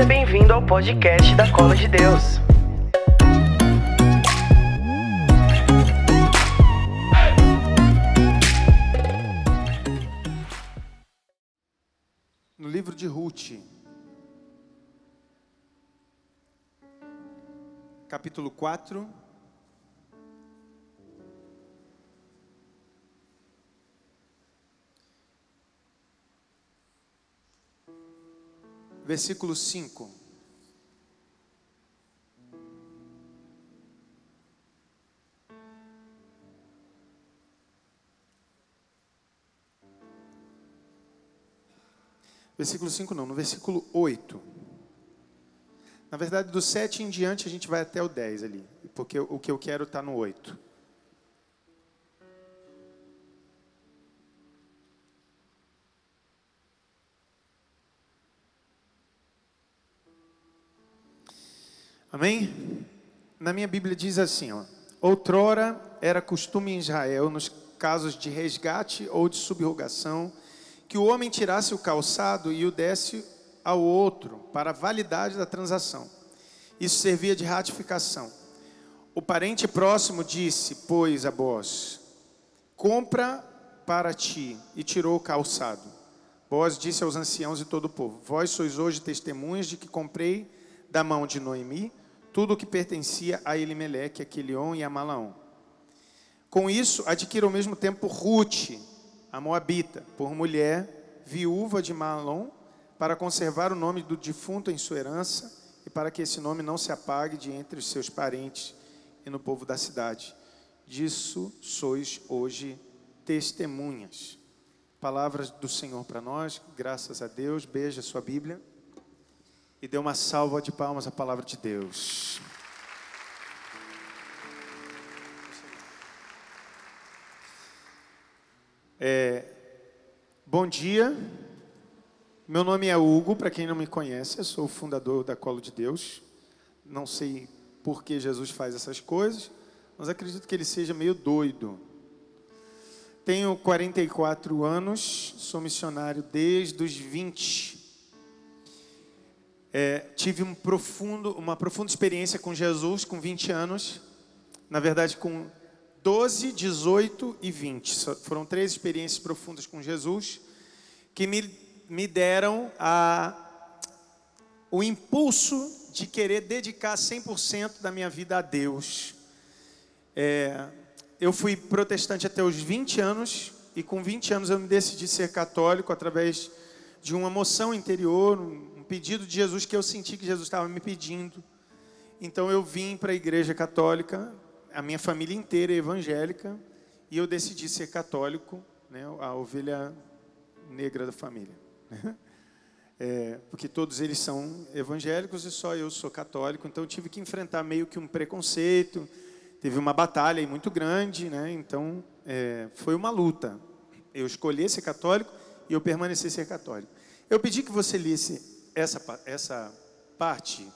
Seja bem-vindo ao podcast da Cola de Deus. No livro de Ruth, capítulo 4. Versículo 5. Versículo 5 não, no versículo 8. Na verdade, do 7 em diante a gente vai até o 10 ali, porque o que eu quero está no 8. Amém? Na minha Bíblia diz assim, ó, outrora era costume em Israel, nos casos de resgate ou de subrogação, que o homem tirasse o calçado e o desse ao outro para validade da transação. Isso servia de ratificação. O parente próximo disse, pois, a Boaz, compra para ti, e tirou o calçado. Boaz disse aos anciãos e todo o povo, vós sois hoje testemunhas de que comprei da mão de Noemi tudo o que pertencia a Elimeleque, a Quilion e a Malaom. Com isso, adquira ao mesmo tempo Ruth, a Moabita, por mulher, viúva de Malom, para conservar o nome do defunto em sua herança e para que esse nome não se apague de entre os seus parentes e no povo da cidade. Disso sois hoje testemunhas. Palavras do Senhor para nós, graças a Deus. Beija sua Bíblia e dê uma salva de palmas à palavra de Deus. É, bom dia, meu nome é Hugo, para quem não me conhece, eu sou o fundador da Colo de Deus. Não sei por que Jesus faz essas coisas, mas acredito que ele seja meio doido. Tenho 44 anos, sou missionário desde os 20. É, tive um profundo, uma profunda experiência com Jesus com 20 anos. Na verdade, com 12, 18 e 20. Foram três experiências profundas com Jesus que me, me deram a, o impulso de querer dedicar 100% da minha vida a Deus. É, eu fui protestante até os 20 anos e com 20 anos eu me decidi ser católico através de uma moção interior, um pedido de Jesus que eu senti que Jesus estava me pedindo. Então eu vim para a igreja católica, a minha família inteira é evangélica, e eu decidi ser católico, né, a ovelha negra da família. É, porque todos eles são evangélicos e só eu sou católico, então eu tive que enfrentar meio que um preconceito, teve uma batalha muito grande, né, então é, foi uma luta. Eu escolhi ser católico e eu permaneci ser católico. Eu pedi que você lesse essa, essa parte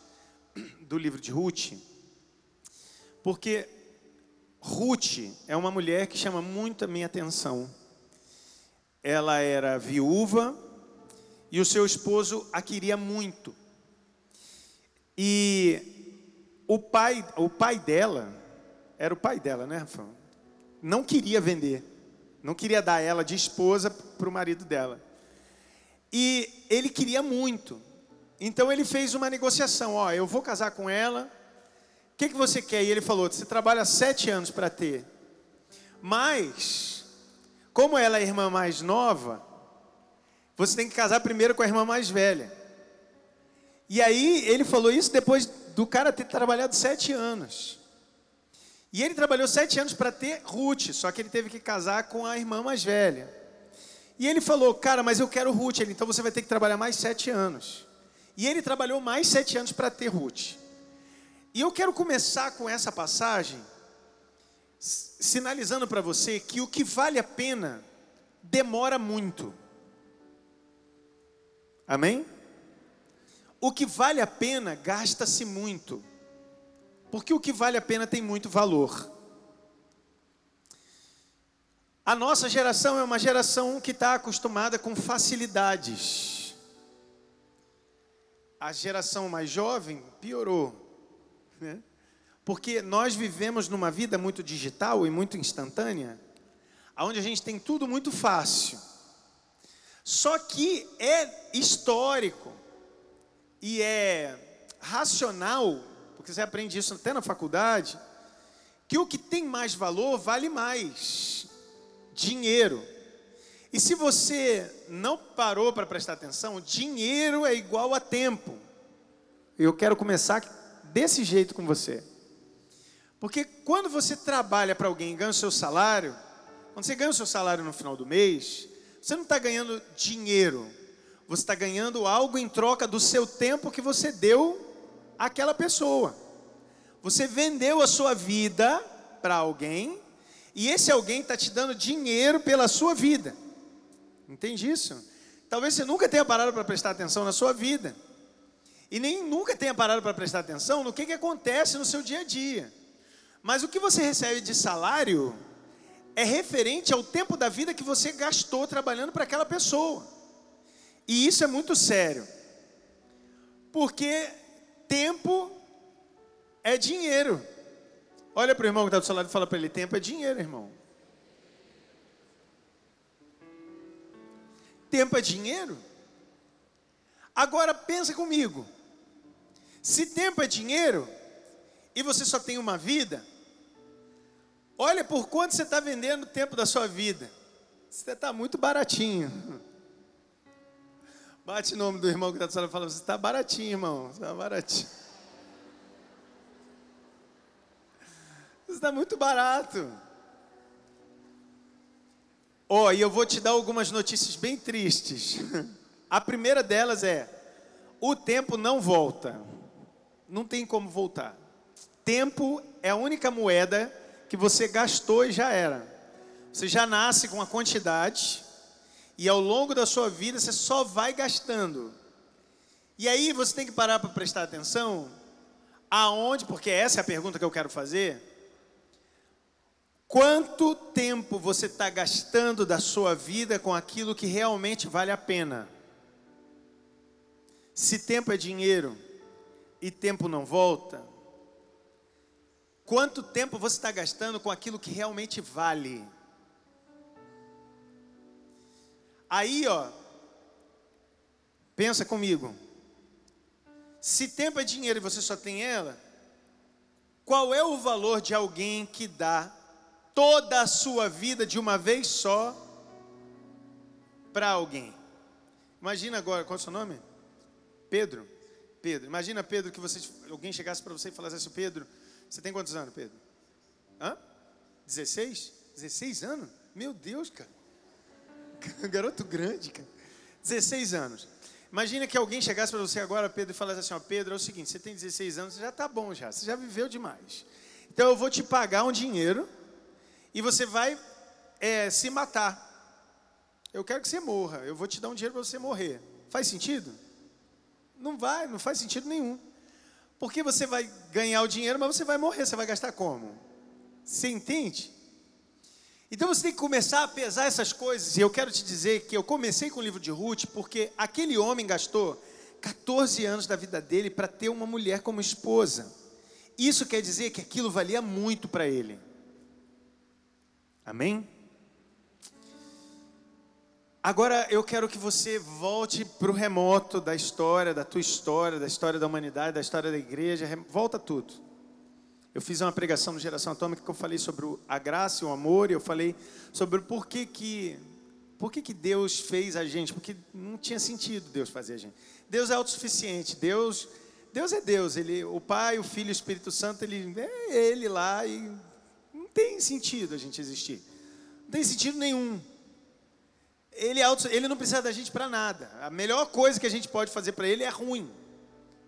do livro de Ruth, porque Ruth é uma mulher que chama muito a minha atenção. Ela era viúva e o seu esposo a queria muito. E o pai, o pai dela, era o pai dela, né, Rafael? Não queria vender, não queria dar ela de esposa para o marido dela. E ele queria muito. Então ele fez uma negociação: ó, eu vou casar com ela o que, que você quer? E ele falou: você trabalha sete anos para ter. Mas, como ela é a irmã mais nova, você tem que casar primeiro com a irmã mais velha. E aí ele falou isso depois do cara ter trabalhado sete anos. E ele trabalhou sete anos para ter Ruth, só que ele teve que casar com a irmã mais velha. E ele falou, cara, mas eu quero Ruth. Então você vai ter que trabalhar mais sete anos. E ele trabalhou mais sete anos para ter Ruth. E eu quero começar com essa passagem, sinalizando para você que o que vale a pena demora muito. Amém? O que vale a pena gasta-se muito. Porque o que vale a pena tem muito valor. A nossa geração é uma geração que está acostumada com facilidades a geração mais jovem piorou. Né? Porque nós vivemos numa vida muito digital e muito instantânea, onde a gente tem tudo muito fácil. Só que é histórico e é racional, porque você aprende isso até na faculdade, que o que tem mais valor vale mais dinheiro. E se você não parou para prestar atenção, dinheiro é igual a tempo. Eu quero começar desse jeito com você. Porque quando você trabalha para alguém e ganha o seu salário, quando você ganha o seu salário no final do mês, você não está ganhando dinheiro, você está ganhando algo em troca do seu tempo que você deu àquela pessoa. Você vendeu a sua vida para alguém e esse alguém está te dando dinheiro pela sua vida. Entende isso? Talvez você nunca tenha parado para prestar atenção na sua vida. E nem nunca tenha parado para prestar atenção no que, que acontece no seu dia a dia. Mas o que você recebe de salário é referente ao tempo da vida que você gastou trabalhando para aquela pessoa. E isso é muito sério. Porque tempo é dinheiro. Olha para o irmão que está do seu lado e fala para ele: tempo é dinheiro, irmão. Tempo é dinheiro? Agora pensa comigo. Se tempo é dinheiro e você só tem uma vida, olha por quanto você está vendendo o tempo da sua vida. Você está muito baratinho. Bate o nome do irmão que está do lado e fala: Você está baratinho, irmão. Você está baratinho. está muito barato. Ó, oh, e eu vou te dar algumas notícias bem tristes. A primeira delas é: o tempo não volta. Não tem como voltar. Tempo é a única moeda que você gastou e já era. Você já nasce com uma quantidade e ao longo da sua vida você só vai gastando. E aí você tem que parar para prestar atenção aonde, porque essa é a pergunta que eu quero fazer Quanto tempo você está gastando da sua vida com aquilo que realmente vale a pena? Se tempo é dinheiro e tempo não volta, quanto tempo você está gastando com aquilo que realmente vale? Aí, ó, pensa comigo. Se tempo é dinheiro e você só tem ela, qual é o valor de alguém que dá toda a sua vida de uma vez só para alguém. Imagina agora, qual é o seu nome? Pedro. Pedro. Imagina, Pedro, que você, alguém chegasse para você e falasse assim: Pedro, você tem quantos anos, Pedro? Hã? 16? 16 anos? Meu Deus, cara. Garoto grande, cara. 16 anos. Imagina que alguém chegasse para você agora, Pedro, e falasse assim: ó, Pedro, é o seguinte, você tem 16 anos, você já está bom já, você já viveu demais. Então eu vou te pagar um dinheiro e você vai é, se matar. Eu quero que você morra, eu vou te dar um dinheiro para você morrer. Faz sentido? Não vai, não faz sentido nenhum. Porque você vai ganhar o dinheiro, mas você vai morrer, você vai gastar como? Você entende? Então você tem que começar a pesar essas coisas. E eu quero te dizer que eu comecei com o livro de Ruth porque aquele homem gastou 14 anos da vida dele para ter uma mulher como esposa. Isso quer dizer que aquilo valia muito para ele. Amém? Agora eu quero que você volte para o remoto da história, da tua história, da história da humanidade, da história da igreja, volta tudo. Eu fiz uma pregação no Geração Atômica que eu falei sobre a graça e o amor, e eu falei sobre por que que, por que, que Deus fez a gente, porque não tinha sentido Deus fazer a gente. Deus é autossuficiente, Deus, Deus é Deus, ele, o Pai, o Filho e o Espírito Santo, ele é ele lá e tem sentido a gente existir. Não tem sentido nenhum. Ele, é auto, ele não precisa da gente para nada. A melhor coisa que a gente pode fazer para ele é ruim.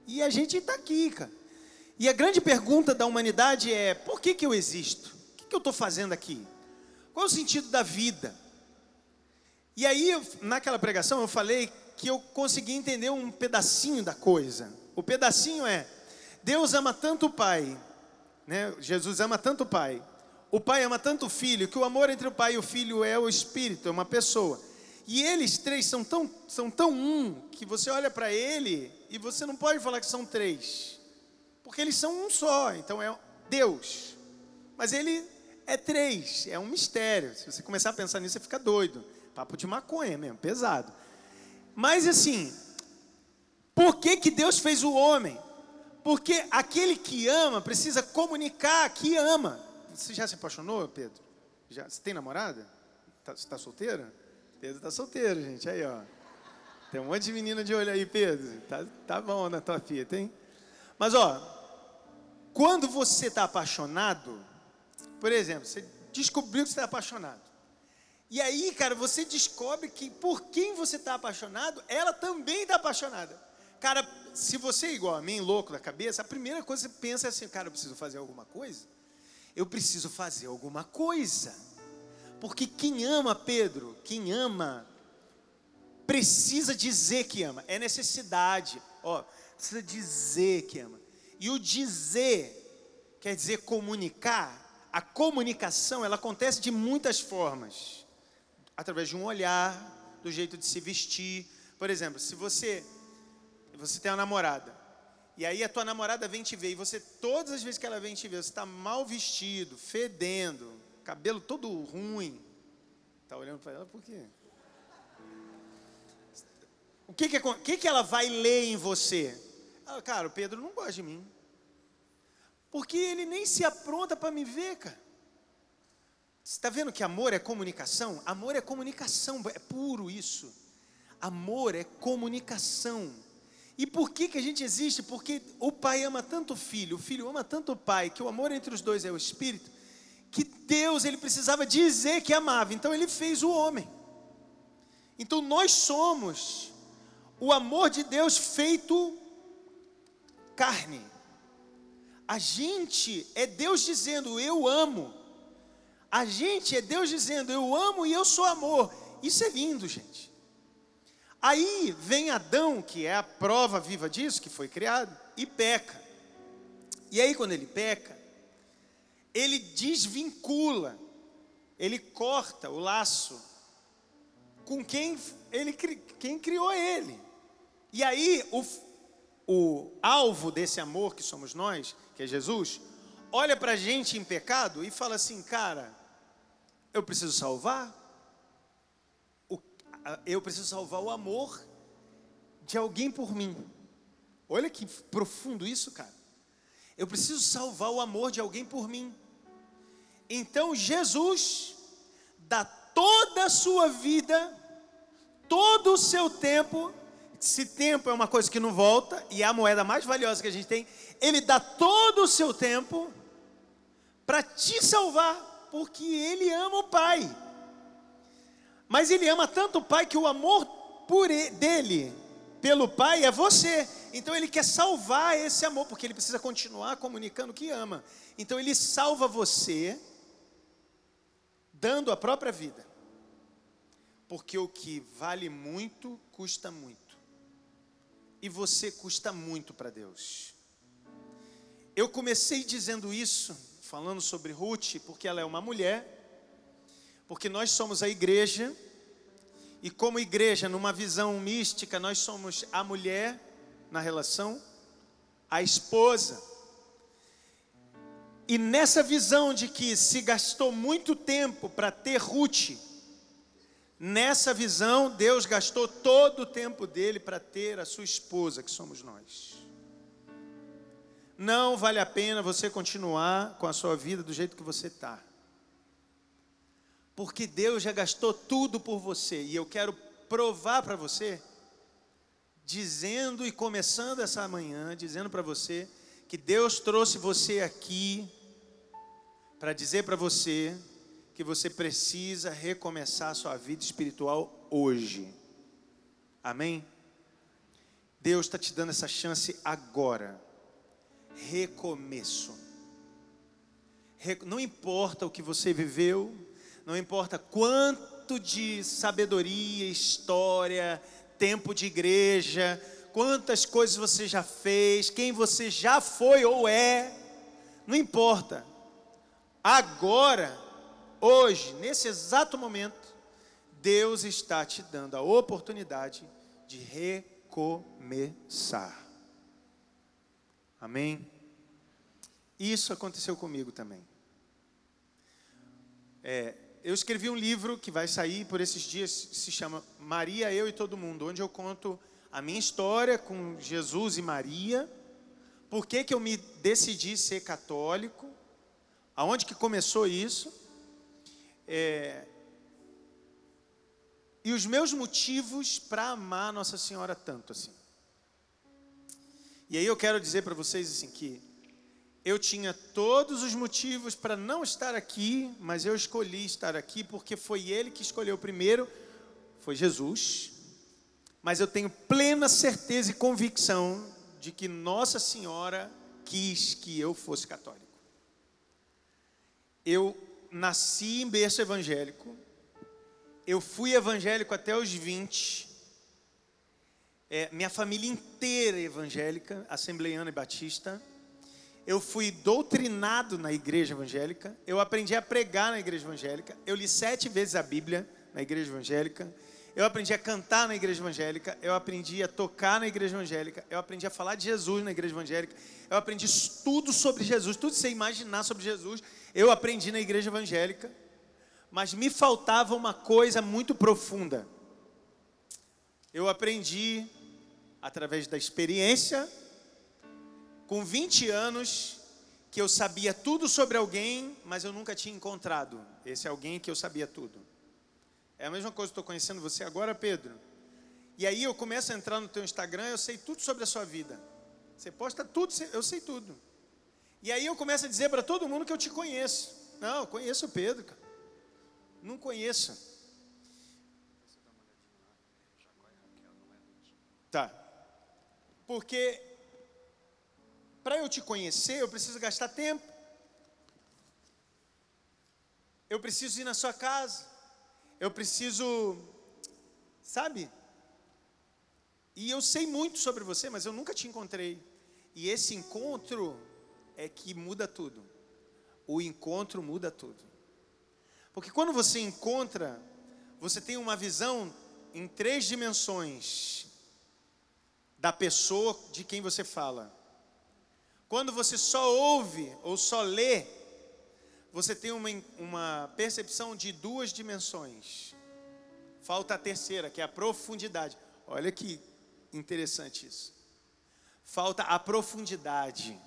E a gente está aqui, cara. E a grande pergunta da humanidade é: por que, que eu existo? O que, que eu estou fazendo aqui? Qual é o sentido da vida? E aí, naquela pregação, eu falei que eu consegui entender um pedacinho da coisa. O pedacinho é: Deus ama tanto o Pai, né? Jesus ama tanto o Pai, o pai ama tanto o filho que o amor entre o pai e o filho é o espírito, é uma pessoa. E eles três são tão, são tão um que você olha para ele e você não pode falar que são três, porque eles são um só, então é Deus. Mas ele é três, é um mistério. Se você começar a pensar nisso, você fica doido. Papo de maconha mesmo, pesado. Mas assim, por que, que Deus fez o homem? Porque aquele que ama precisa comunicar que ama. Você já se apaixonou, Pedro? Já? Você tem namorada? Tá, você está solteira? Pedro está solteiro, gente. Aí, ó. Tem um monte de menina de olho aí, Pedro. Tá, tá bom na tua fita, hein? Mas, ó, quando você está apaixonado, por exemplo, você descobriu que você está apaixonado. E aí, cara, você descobre que por quem você está apaixonado, ela também está apaixonada. Cara, se você é igual a mim, louco da cabeça, a primeira coisa que você pensa é assim, cara, eu preciso fazer alguma coisa? Eu preciso fazer alguma coisa. Porque quem ama Pedro, quem ama, precisa dizer que ama. É necessidade. Ó, precisa dizer que ama. E o dizer quer dizer comunicar. A comunicação, ela acontece de muitas formas. Através de um olhar, do jeito de se vestir. Por exemplo, se você você tem uma namorada, e aí a tua namorada vem te ver, e você, todas as vezes que ela vem te ver, você está mal vestido, fedendo, cabelo todo ruim. Está olhando para ela por quê? O que que, que que ela vai ler em você? Ah, cara, o Pedro não gosta de mim. Porque ele nem se apronta para me ver, cara. Você está vendo que amor é comunicação? Amor é comunicação, é puro isso. Amor é comunicação. E por que, que a gente existe? Porque o pai ama tanto o filho, o filho ama tanto o pai, que o amor entre os dois é o espírito, que Deus ele precisava dizer que amava, então ele fez o homem. Então nós somos o amor de Deus feito carne. A gente é Deus dizendo eu amo. A gente é Deus dizendo eu amo e eu sou amor. Isso é lindo, gente. Aí vem Adão, que é a prova viva disso, que foi criado, e peca. E aí, quando ele peca, ele desvincula, ele corta o laço com quem, ele, quem criou ele. E aí, o, o alvo desse amor que somos nós, que é Jesus, olha para a gente em pecado e fala assim: cara, eu preciso salvar, eu preciso salvar o amor de alguém por mim. Olha que profundo isso, cara. Eu preciso salvar o amor de alguém por mim. Então Jesus dá toda a sua vida, todo o seu tempo, se tempo é uma coisa que não volta e é a moeda mais valiosa que a gente tem, ele dá todo o seu tempo para te salvar, porque ele ama o Pai. Mas ele ama tanto o pai que o amor por ele, dele pelo pai é você. Então ele quer salvar esse amor, porque ele precisa continuar comunicando que ama. Então ele salva você dando a própria vida. Porque o que vale muito custa muito. E você custa muito para Deus. Eu comecei dizendo isso, falando sobre Ruth, porque ela é uma mulher porque nós somos a igreja, e como igreja, numa visão mística, nós somos a mulher na relação, a esposa. E nessa visão de que se gastou muito tempo para ter Ruth, nessa visão, Deus gastou todo o tempo dele para ter a sua esposa, que somos nós. Não vale a pena você continuar com a sua vida do jeito que você está. Porque Deus já gastou tudo por você. E eu quero provar para você, dizendo e começando essa manhã, dizendo para você, que Deus trouxe você aqui para dizer para você que você precisa recomeçar sua vida espiritual hoje. Amém? Deus está te dando essa chance agora. Recomeço. Não importa o que você viveu, não importa quanto de sabedoria, história, tempo de igreja, quantas coisas você já fez, quem você já foi ou é, não importa. Agora, hoje, nesse exato momento, Deus está te dando a oportunidade de recomeçar começar. Amém? Isso aconteceu comigo também. É, eu escrevi um livro que vai sair por esses dias, se chama Maria, Eu e Todo Mundo, onde eu conto a minha história com Jesus e Maria, por que, que eu me decidi ser católico, aonde que começou isso, é, e os meus motivos para amar Nossa Senhora tanto assim. E aí eu quero dizer para vocês assim que eu tinha todos os motivos para não estar aqui, mas eu escolhi estar aqui porque foi Ele que escolheu primeiro, foi Jesus. Mas eu tenho plena certeza e convicção de que Nossa Senhora quis que eu fosse católico. Eu nasci em berço evangélico, eu fui evangélico até os 20, é, minha família inteira é evangélica, assembleiana e batista. Eu fui doutrinado na igreja evangélica. Eu aprendi a pregar na igreja evangélica. Eu li sete vezes a Bíblia na igreja evangélica. Eu aprendi a cantar na igreja evangélica. Eu aprendi a tocar na igreja evangélica. Eu aprendi a falar de Jesus na igreja evangélica. Eu aprendi tudo sobre Jesus, tudo você imaginar sobre Jesus. Eu aprendi na igreja evangélica. Mas me faltava uma coisa muito profunda. Eu aprendi através da experiência, com 20 anos, que eu sabia tudo sobre alguém, mas eu nunca tinha encontrado esse alguém que eu sabia tudo. É a mesma coisa que estou conhecendo você agora, Pedro. E aí eu começo a entrar no teu Instagram, eu sei tudo sobre a sua vida. Você posta tudo, eu sei tudo. E aí eu começo a dizer para todo mundo que eu te conheço. Não, eu conheço o Pedro. Não conheço. Tá. Porque para eu te conhecer, eu preciso gastar tempo. Eu preciso ir na sua casa. Eu preciso, sabe? E eu sei muito sobre você, mas eu nunca te encontrei. E esse encontro é que muda tudo. O encontro muda tudo. Porque quando você encontra, você tem uma visão em três dimensões da pessoa de quem você fala. Quando você só ouve ou só lê, você tem uma, uma percepção de duas dimensões. Falta a terceira, que é a profundidade. Olha que interessante isso. Falta a profundidade.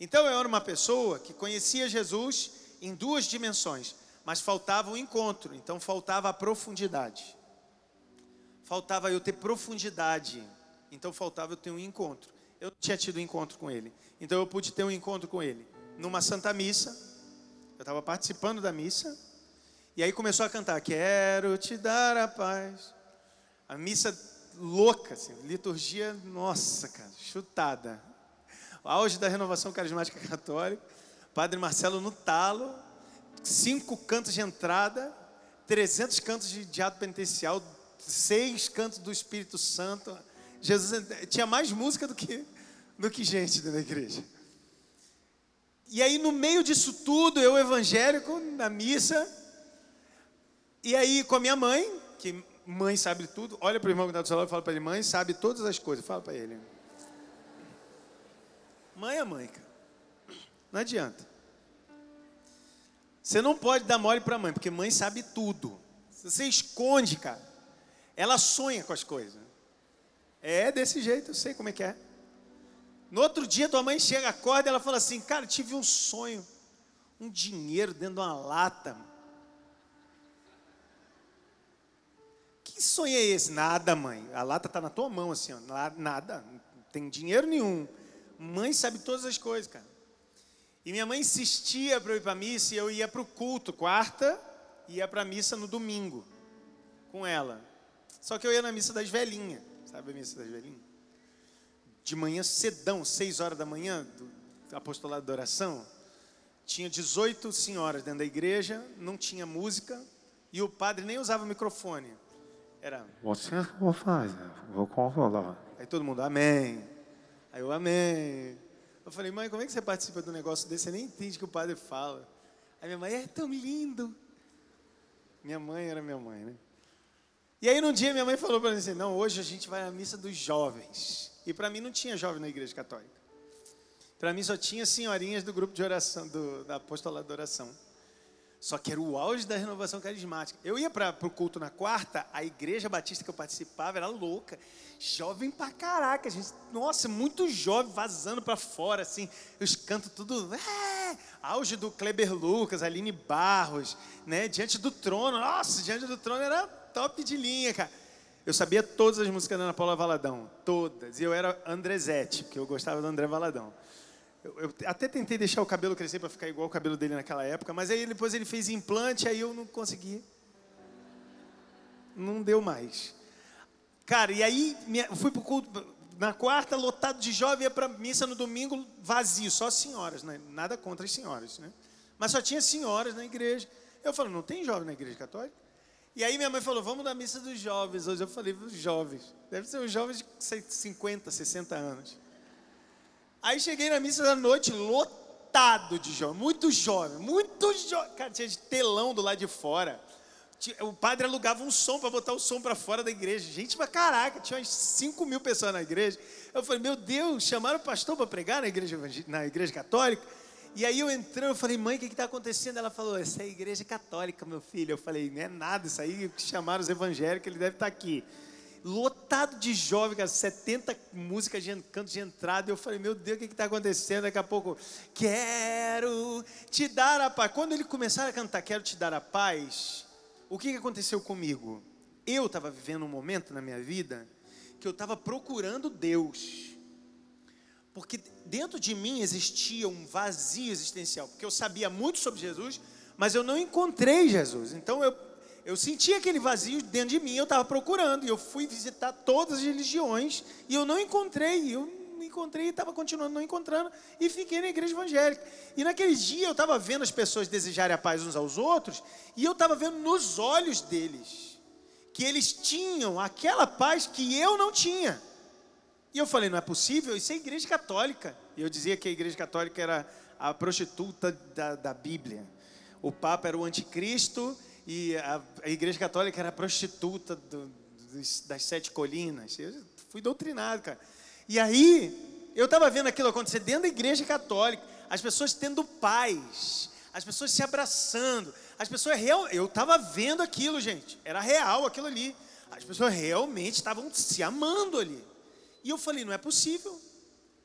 Então eu era uma pessoa que conhecia Jesus em duas dimensões, mas faltava o encontro, então faltava a profundidade. Faltava eu ter profundidade então faltava eu ter um encontro. Eu não tinha tido um encontro com ele. Então eu pude ter um encontro com ele. Numa Santa Missa. Eu estava participando da missa. E aí começou a cantar: Quero te dar a paz. A missa louca, assim, liturgia, nossa, cara, chutada. O auge da renovação carismática católica. Padre Marcelo no talo. Cinco cantos de entrada. 300 cantos de diado penitencial. Seis cantos do Espírito Santo Jesus tinha mais música do que, do que gente dentro da igreja. E aí, no meio disso tudo, eu evangélico, na missa, e aí com a minha mãe, que mãe sabe tudo, olha para o irmão que está do celular e fala para ele, mãe sabe todas as coisas, fala para ele. Mãe é mãe, cara. Não adianta. Você não pode dar mole para mãe, porque mãe sabe tudo. Você esconde, cara, ela sonha com as coisas. É desse jeito, eu sei como é que é. No outro dia, tua mãe chega, acorda ela fala assim: Cara, tive um sonho, um dinheiro dentro de uma lata. Que sonho é esse? Nada, mãe. A lata está na tua mão, assim, ó. nada, não tem dinheiro nenhum. Mãe sabe todas as coisas, cara. E minha mãe insistia para eu ir para a missa e eu ia para o culto, quarta, ia para a missa no domingo, com ela. Só que eu ia na missa das velhinhas. Sabe a missa das velhinhas? De manhã cedão, seis horas da manhã, do apostolado da oração, tinha 18 senhoras dentro da igreja, não tinha música e o padre nem usava microfone. Era. Você vou fazer, vou consolar. Aí todo mundo, amém. Aí eu, amém. Eu falei, mãe, como é que você participa de um negócio desse? Você nem entende o que o padre fala. Aí minha mãe, é tão lindo. Minha mãe era minha mãe, né? E aí, num dia, minha mãe falou para mim assim: não, hoje a gente vai à missa dos jovens. E para mim não tinha jovem na igreja católica. Para mim só tinha senhorinhas do grupo de oração, do, da apostolado da oração. Só que era o auge da renovação carismática. Eu ia para o culto na quarta, a igreja batista que eu participava era louca. Jovem pra caraca, gente. Nossa, muito jovem, vazando para fora, assim. Os cantos tudo. É, auge do Kleber Lucas, Aline Barros, né? Diante do trono. Nossa, diante do trono era top de linha, cara. Eu sabia todas as músicas da Ana Paula Valadão, todas. E eu era Andrezete, porque eu gostava do André Valadão. Eu, eu até tentei deixar o cabelo crescer para ficar igual o cabelo dele naquela época, mas aí depois ele fez implante, aí eu não consegui. Não deu mais. Cara, e aí minha, fui pro culto na quarta, lotado de jovem, ia para missa no domingo, vazio, só senhoras, né? nada contra as senhoras, né? Mas só tinha senhoras na igreja. Eu falei, não tem jovem na igreja católica? E aí minha mãe falou, vamos na missa dos jovens. Hoje eu falei, os jovens. Deve ser os jovens de 50, 60 anos. Aí cheguei na missa da noite, lotado de jovens, muito jovem, muito jovem. Cara, tinha de telão do lado de fora. O padre alugava um som para botar o som para fora da igreja. Gente, mas caraca, tinha umas 5 mil pessoas na igreja. Eu falei, meu Deus, chamaram o pastor para pregar na igreja, na igreja católica? E aí eu entrei, eu falei, mãe, o que está acontecendo? Ela falou, essa é a igreja católica, meu filho. Eu falei, não é nada, isso aí chamaram os evangélicos, ele deve estar tá aqui. Lotado de jovens, 70 músicas de canto de entrada. Eu falei, meu Deus, o que está acontecendo? Daqui a pouco, quero te dar a paz. Quando ele começaram a cantar, quero te dar a paz, o que, que aconteceu comigo? Eu estava vivendo um momento na minha vida que eu estava procurando Deus. Porque dentro de mim existia um vazio existencial, porque eu sabia muito sobre Jesus, mas eu não encontrei Jesus. Então eu, eu senti aquele vazio dentro de mim, eu estava procurando, e eu fui visitar todas as religiões, e eu não encontrei, eu não encontrei estava continuando não encontrando, e fiquei na igreja evangélica. E naquele dia eu estava vendo as pessoas desejarem a paz uns aos outros, e eu estava vendo nos olhos deles, que eles tinham aquela paz que eu não tinha. E eu falei, não é possível, isso é igreja católica. E eu dizia que a igreja católica era a prostituta da, da Bíblia. O Papa era o anticristo e a, a igreja católica era a prostituta do, dos, das sete colinas. Eu fui doutrinado, cara. E aí, eu estava vendo aquilo acontecer dentro da igreja católica, as pessoas tendo paz, as pessoas se abraçando, as pessoas real, eu estava vendo aquilo, gente, era real aquilo ali. As pessoas realmente estavam se amando ali. E eu falei, não é possível.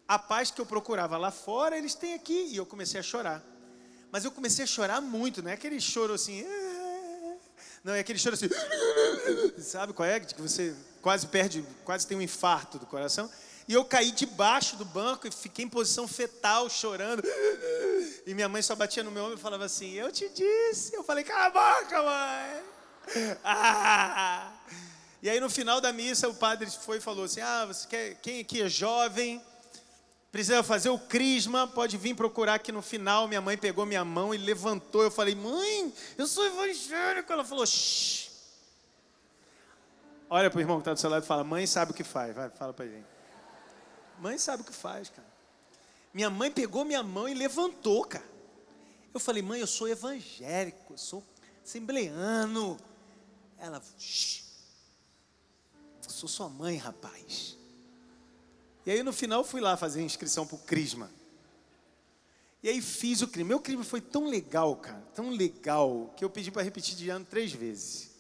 A paz que eu procurava lá fora, eles têm aqui. E eu comecei a chorar. Mas eu comecei a chorar muito, não é aquele choro assim. Ah", não, é aquele choro assim. Sabe qual é? Que você quase perde, quase tem um infarto do coração. E eu caí debaixo do banco e fiquei em posição fetal, chorando. E minha mãe só batia no meu ombro e falava assim: Eu te disse. Eu falei: Cala a boca, mãe. Ah! E aí no final da missa o padre foi e falou assim: Ah, você quer, quem aqui é jovem? Precisa fazer o crisma, pode vir procurar aqui no final. Minha mãe pegou minha mão e levantou. Eu falei, mãe, eu sou evangélico. Ela falou, shh. Olha para o irmão que está do seu lado e fala, mãe sabe o que faz. Vai, fala para ele. Mãe sabe o que faz, cara. Minha mãe pegou minha mão e levantou, cara. Eu falei, mãe, eu sou evangélico, eu sou assembleano. Ela, shh sou sua mãe, rapaz. E aí no final fui lá fazer a inscrição para o Crisma. E aí fiz o crime. Meu crime foi tão legal, cara, tão legal, que eu pedi para repetir de ano três vezes.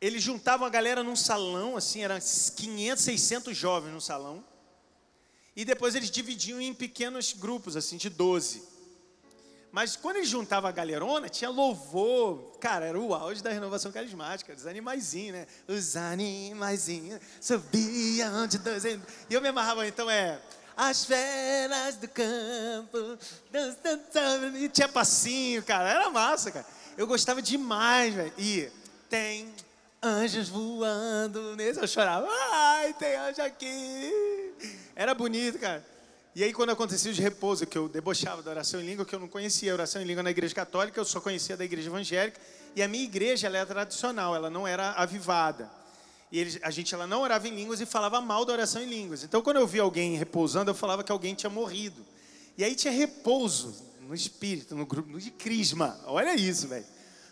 Eles juntavam a galera num salão, assim, eram 500, 600 jovens no salão. E depois eles dividiam em pequenos grupos, assim, de 12. Mas quando ele juntava a galerona, tinha louvor. Cara, era o auge da renovação carismática, os animaizinhos, né? Os animaizinhos subiam de dois em... E eu me amarrava, então é... As feras do campo... E tinha passinho, cara. Era massa, cara. Eu gostava demais, velho. E tem anjos voando nesse. Eu chorava. Ai, tem anjo aqui. Era bonito, cara. E aí, quando acontecia de repouso, que eu debochava da oração em língua, que eu não conhecia a oração em língua na igreja católica, eu só conhecia da igreja evangélica. E a minha igreja, ela era tradicional, ela não era avivada. E eles, a gente ela não orava em línguas e falava mal da oração em línguas. Então, quando eu via alguém repousando, eu falava que alguém tinha morrido. E aí tinha repouso no espírito, no grupo, de crisma. Olha isso, velho.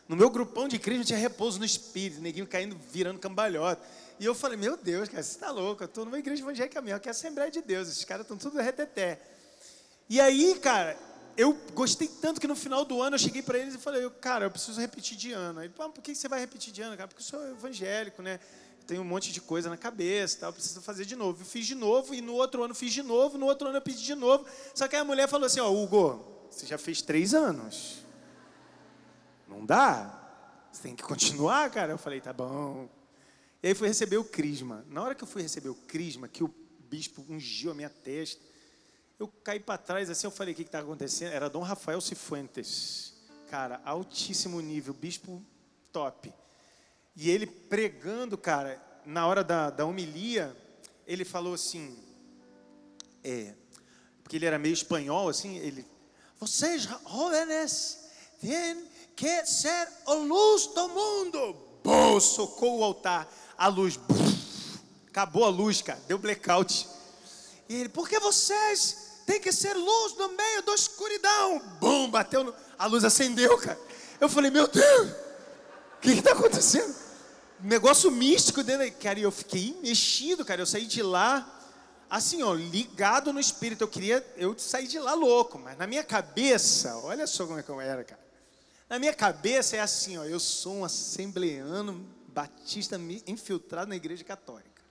No meu grupão de crisma tinha repouso no espírito, neguinho caindo, virando cambalhota. E eu falei, meu Deus, cara, você tá louco, eu tô numa igreja evangélica mesmo, que é a Assembleia de Deus, esses caras estão tudo reteté. E aí, cara, eu gostei tanto que no final do ano eu cheguei para eles e falei, cara, eu preciso repetir de ano. Aí, por que você vai repetir de ano, cara? Porque eu sou evangélico, né? Tenho um monte de coisa na cabeça, tal, preciso fazer de novo. Eu fiz de novo e no outro ano fiz de novo, no outro ano eu pedi de novo. Só que aí a mulher falou assim, ó, Hugo, você já fez três anos. Não dá. Você tem que continuar, cara. Eu falei, tá bom. E aí fui receber o crisma. Na hora que eu fui receber o crisma, que o bispo ungiu a minha testa, eu caí para trás assim, eu falei, o que está acontecendo? Era Dom Rafael Cifuentes. Cara, altíssimo nível, bispo top. E ele pregando, cara, na hora da, da homilia, ele falou assim, é, porque ele era meio espanhol, assim, ele, vocês jóvenes têm que ser a luz do mundo. Bom, socou o altar, a luz, acabou a luz, cara, deu blackout. E ele, porque vocês têm que ser luz no meio da escuridão. Bum, bateu, no, a luz acendeu, cara. Eu falei, meu Deus, o que está acontecendo? Negócio místico dentro, cara, e eu fiquei mexido, cara. Eu saí de lá, assim, ó, ligado no espírito. Eu queria, eu saí de lá louco, mas na minha cabeça, olha só como é que eu era, cara. Na minha cabeça é assim, ó, eu sou um assembleano batista infiltrado na igreja católica.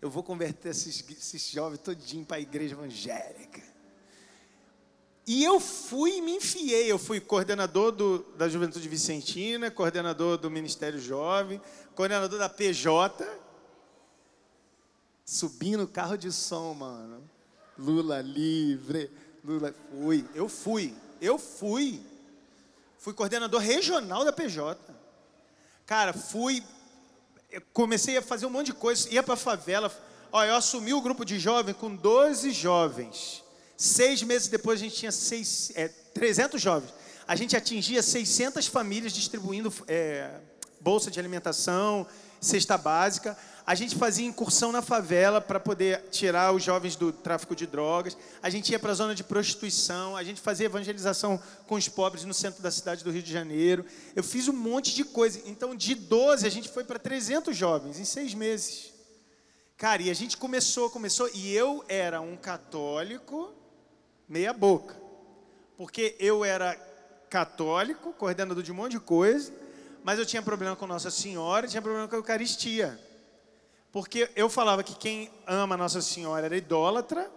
Eu vou converter esses, esses jovens todinho para a igreja evangélica. E eu fui e me enfiei. Eu fui coordenador do, da Juventude Vicentina, coordenador do Ministério Jovem, coordenador da PJ. Subi no carro de som, mano. Lula livre. Lula. Fui. Eu fui. Eu fui. Fui coordenador regional da PJ. Cara, fui. Comecei a fazer um monte de coisa. Ia para a favela. Olha, eu assumi o grupo de jovens com 12 jovens. Seis meses depois a gente tinha seis, é, 300 jovens. A gente atingia 600 famílias distribuindo é, bolsa de alimentação, cesta básica. A gente fazia incursão na favela para poder tirar os jovens do tráfico de drogas. A gente ia para a zona de prostituição. A gente fazia evangelização com os pobres no centro da cidade do Rio de Janeiro. Eu fiz um monte de coisa. Então, de 12, a gente foi para 300 jovens em seis meses. Cara, e a gente começou, começou. E eu era um católico meia boca. Porque eu era católico, coordenador de um monte de coisa, mas eu tinha problema com Nossa Senhora, tinha problema com a Eucaristia. Porque eu falava que quem ama Nossa Senhora era idólatra,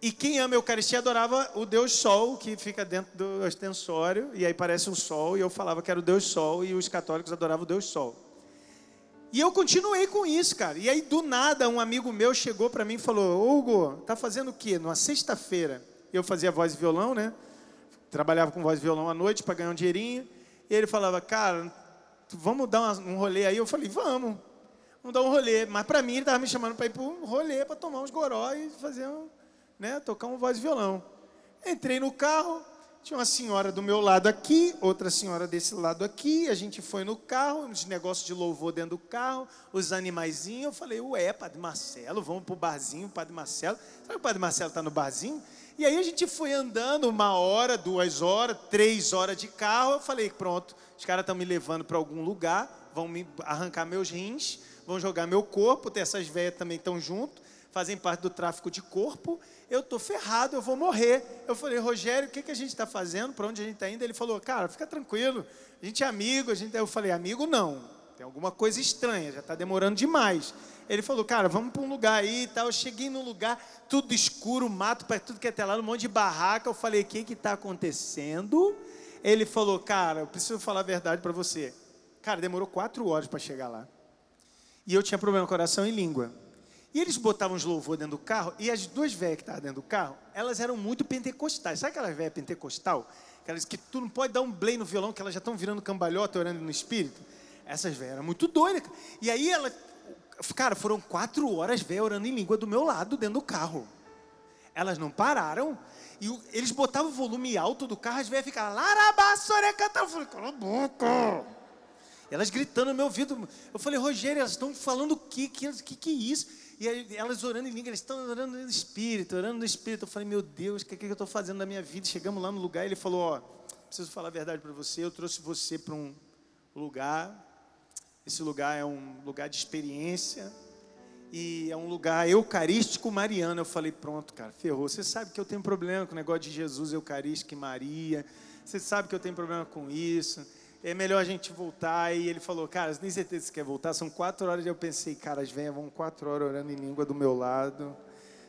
e quem ama a Eucaristia adorava o Deus Sol, que fica dentro do extensório, e aí parece um sol, e eu falava que era o Deus Sol, e os católicos adoravam o Deus Sol. E eu continuei com isso, cara. E aí, do nada, um amigo meu chegou para mim e falou: Hugo, tá fazendo o quê? Numa sexta-feira. Eu fazia voz e violão, né? Trabalhava com voz e violão à noite para ganhar um dinheirinho. E ele falava: Cara, vamos dar um rolê aí? Eu falei: Vamos. Vamos dar um rolê. Mas para mim ele estava me chamando para ir para um rolê, para tomar uns goró e fazer um, né, tocar um voz e violão. Entrei no carro, tinha uma senhora do meu lado aqui, outra senhora desse lado aqui. A gente foi no carro, uns negócios de louvor dentro do carro, os animaizinhos. Eu falei, ué, Padre Marcelo, vamos pro barzinho, Padre Marcelo. Sabe que o Padre Marcelo está no barzinho? E aí a gente foi andando uma hora, duas horas, três horas de carro. Eu falei, pronto, os caras estão me levando para algum lugar, vão me arrancar meus rins vão jogar meu corpo, essas velhas também estão junto, fazem parte do tráfico de corpo, eu estou ferrado, eu vou morrer. Eu falei, Rogério, o que, que a gente está fazendo? Para onde a gente está indo? Ele falou, cara, fica tranquilo, a gente é amigo. A gente... Eu falei, amigo não, tem alguma coisa estranha, já está demorando demais. Ele falou, cara, vamos para um lugar aí e tal. Eu cheguei num lugar, tudo escuro, mato para tudo que é até lá, um monte de barraca. Eu falei, o que está acontecendo? Ele falou, cara, eu preciso falar a verdade para você. Cara, demorou quatro horas para chegar lá. E eu tinha problema coração e língua. E eles botavam os louvor dentro do carro, e as duas velhas que estavam dentro do carro, elas eram muito pentecostais. Sabe aquela velha pentecostal? Aquelas que tu não pode dar um play no violão, que elas já estão virando cambalhota, orando no espírito. Essas velhas eram muito doidas. E aí ela, cara, foram quatro horas velhas orando em língua do meu lado, dentro do carro. Elas não pararam. E eles botavam o volume alto do carro, as velhas ficavam, larabassorecata. Eu falei, cala a boca. Elas gritando no meu ouvido. Eu falei, Rogério, elas estão falando o quê? Que, que, que é isso? E aí, elas orando em língua, eles estão orando no Espírito, orando no Espírito. Eu falei, meu Deus, o que, que eu estou fazendo na minha vida? Chegamos lá no lugar ele falou, ó, preciso falar a verdade para você. Eu trouxe você para um lugar. Esse lugar é um lugar de experiência e é um lugar eucarístico mariano. Eu falei, pronto, cara, ferrou. Você sabe que eu tenho problema com o negócio de Jesus eucarístico e Maria. Você sabe que eu tenho problema com isso. É melhor a gente voltar. E ele falou, cara, tem certeza você quer voltar? São quatro horas. E eu pensei, cara, as vão quatro horas orando em língua do meu lado.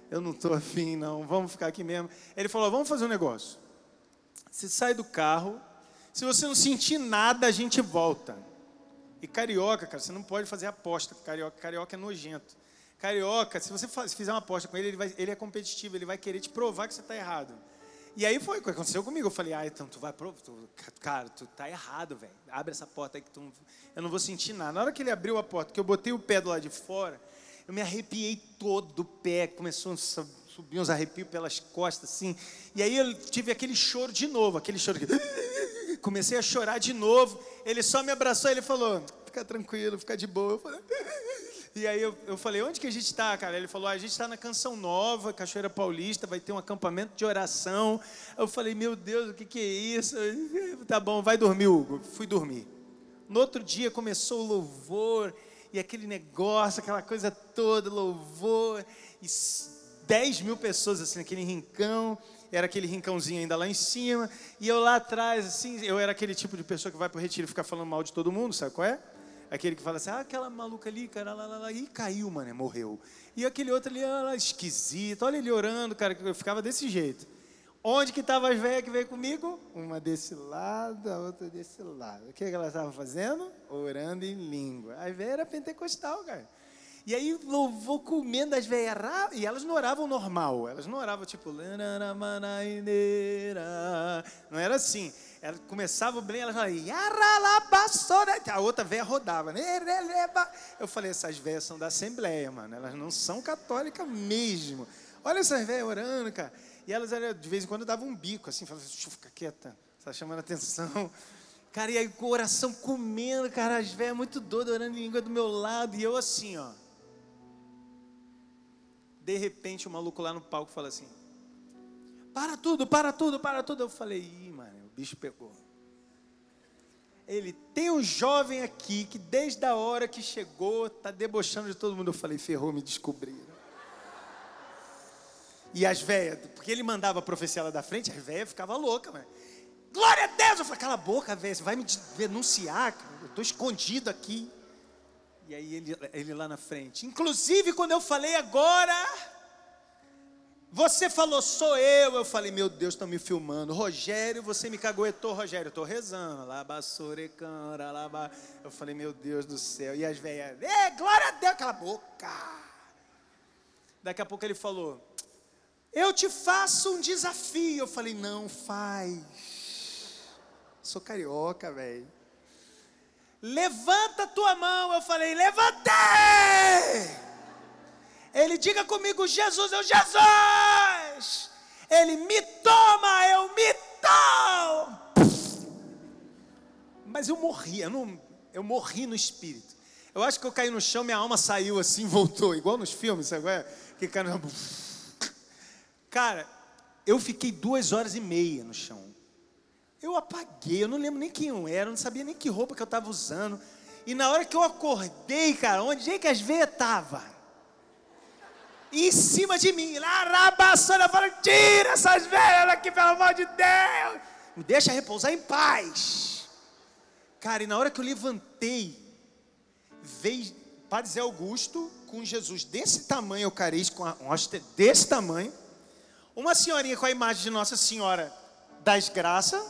Eu não estou afim, não. Vamos ficar aqui mesmo. Ele falou, vamos fazer um negócio. Você sai do carro. Se você não sentir nada, a gente volta. E carioca, cara, você não pode fazer aposta com carioca. Carioca é nojento. Carioca, se você fizer uma aposta com ele, ele, vai- ele é competitivo, ele vai querer te provar que você está errado. E aí foi o que aconteceu comigo. Eu falei, ah, então tu vai provar. Cara, tu tá errado, velho. Abre essa porta aí que tu eu não vou sentir nada. Na hora que ele abriu a porta, que eu botei o pé do lado de fora, eu me arrepiei todo do pé. Começou a su- subir uns arrepios pelas costas, assim. E aí eu tive aquele choro de novo, aquele choro que. Comecei a chorar de novo. Ele só me abraçou e ele falou: fica tranquilo, fica de boa. Eu falei, e aí eu, eu falei, onde que a gente está, cara? Ele falou, ah, a gente está na Canção Nova, Cachoeira Paulista, vai ter um acampamento de oração. Eu falei, meu Deus, o que, que é isso? Tá bom, vai dormir, Hugo. Fui dormir. No outro dia começou o louvor, e aquele negócio, aquela coisa toda, louvor, e s- 10 mil pessoas assim naquele rincão, era aquele rincãozinho ainda lá em cima, e eu lá atrás, assim, eu era aquele tipo de pessoa que vai pro retiro e fica falando mal de todo mundo, sabe qual é? Aquele que fala assim, ah, aquela maluca ali, cara, lá, lá, lá, e caiu, mano, morreu. E aquele outro ali, ah, esquisito, olha ele orando, cara, que eu ficava desse jeito. Onde que estavam as velhas que veio comigo? Uma desse lado, a outra desse lado. O que, que elas estavam fazendo? Orando em língua. As velhas eram pentecostal, cara. E aí louvou comendo as velhas. E elas não oravam normal. Elas não oravam tipo. Não era assim. Ela começava bem, falavam. "Yaralabassora". A outra velha rodava. "Nereleba". Eu falei, essas velhas são da Assembleia, mano. Elas não são católicas mesmo. Olha essas velhas orando, cara. E elas, de vez em quando, davam um bico, assim, falavam, ficar quieta, está chamando atenção. Cara, e aí, coração comendo, cara, as velhas muito doidas, orando em língua do meu lado, e eu assim, ó. De repente, o maluco lá no palco fala assim, para tudo, para tudo, para tudo. Eu falei, ih, mano, o bicho pegou. Ele tem um jovem aqui que desde a hora que chegou, tá debochando de todo mundo. Eu falei, ferrou, me descobriram. E as velhas, porque ele mandava a profecia lá da frente, as velhas ficavam loucas, mano. Glória a Deus! Eu falei, cala a boca, velho, você vai me de- denunciar, cara. Eu estou escondido aqui. E aí ele, ele lá na frente. Inclusive, quando eu falei agora, você falou, sou eu. Eu falei, meu Deus, estão me filmando. Rogério, você me caguetou, Rogério. Eu estou rezando. Eu falei, meu Deus do céu. E as velhas, é, glória a Deus, cala a boca. Daqui a pouco ele falou, eu te faço um desafio. Eu falei, não faz. Sou carioca, velho. Levanta tua mão. Eu falei, levantei. Ele diga comigo, Jesus, eu Jesus. Ele me toma, eu me tomo. Mas eu morri, eu, não, eu morri no espírito. Eu acho que eu caí no chão, minha alma saiu assim, voltou, igual nos filmes, sabe? é? Que cara, cara, eu fiquei duas horas e meia no chão. Eu apaguei, eu não lembro nem quem eu era, eu não sabia nem que roupa que eu estava usando. E na hora que eu acordei, cara, onde é que as veias estavam? Em cima de mim, lá rabaçando, eu falo, tira essas veias daqui, pelo amor de Deus. Me deixa repousar em paz. Cara, e na hora que eu levantei, veio Padre Zé Augusto com Jesus desse tamanho, eucarístico, com a hóstia desse tamanho. Uma senhorinha com a imagem de Nossa Senhora das Graças,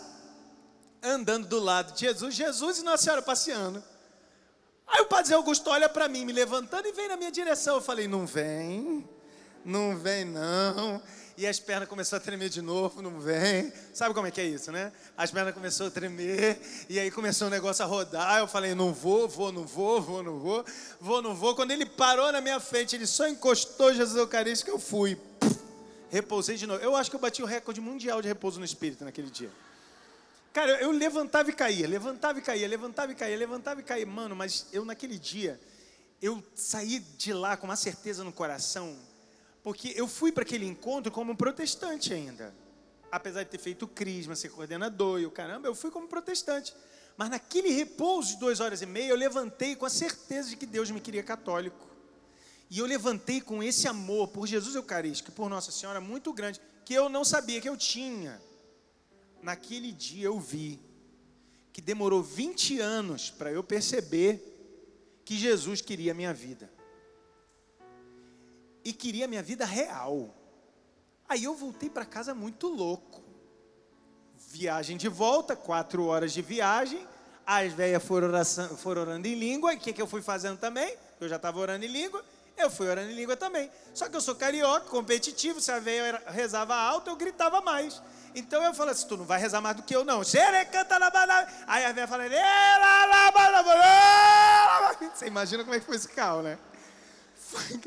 andando do lado de Jesus, Jesus e Nossa Senhora passeando. Aí o Padre Augusto olha para mim, me levantando e vem na minha direção. Eu falei, não vem, não vem não. E as pernas começaram a tremer de novo, não vem. Sabe como é que é isso, né? As pernas começaram a tremer, e aí começou o negócio a rodar. Eu falei, não vou, vou, não vou, vou, não vou, vou, não vou. Quando ele parou na minha frente, ele só encostou Jesus Eucarístico, eu fui. Puf, repousei de novo. Eu acho que eu bati o recorde mundial de repouso no espírito naquele dia. Cara, eu levantava e caía, levantava e caía, levantava e caía, levantava e caía. Mano, mas eu naquele dia, eu saí de lá com uma certeza no coração, porque eu fui para aquele encontro como protestante ainda. apesar de ter feito crisma, ser coordenador e o caramba, eu fui como protestante. Mas naquele repouso de duas horas e meia, eu levantei com a certeza de que Deus me queria católico. E eu levantei com esse amor por Jesus Eucarístico por Nossa Senhora muito grande, que eu não sabia que eu tinha. Naquele dia eu vi que demorou 20 anos para eu perceber que Jesus queria a minha vida. E queria a minha vida real. Aí eu voltei para casa muito louco. Viagem de volta, quatro horas de viagem. As velhas foram, foram orando em língua. O que, que eu fui fazendo também? Eu já estava orando em língua. Eu fui orando em língua também. Só que eu sou carioca, competitivo. Se a velha rezava alto, eu gritava mais. Então eu falei assim: tu não vai rezar mais do que eu, não. Canta na banana. Aí a velha fala: Você imagina como é que foi esse carro, né? Foi,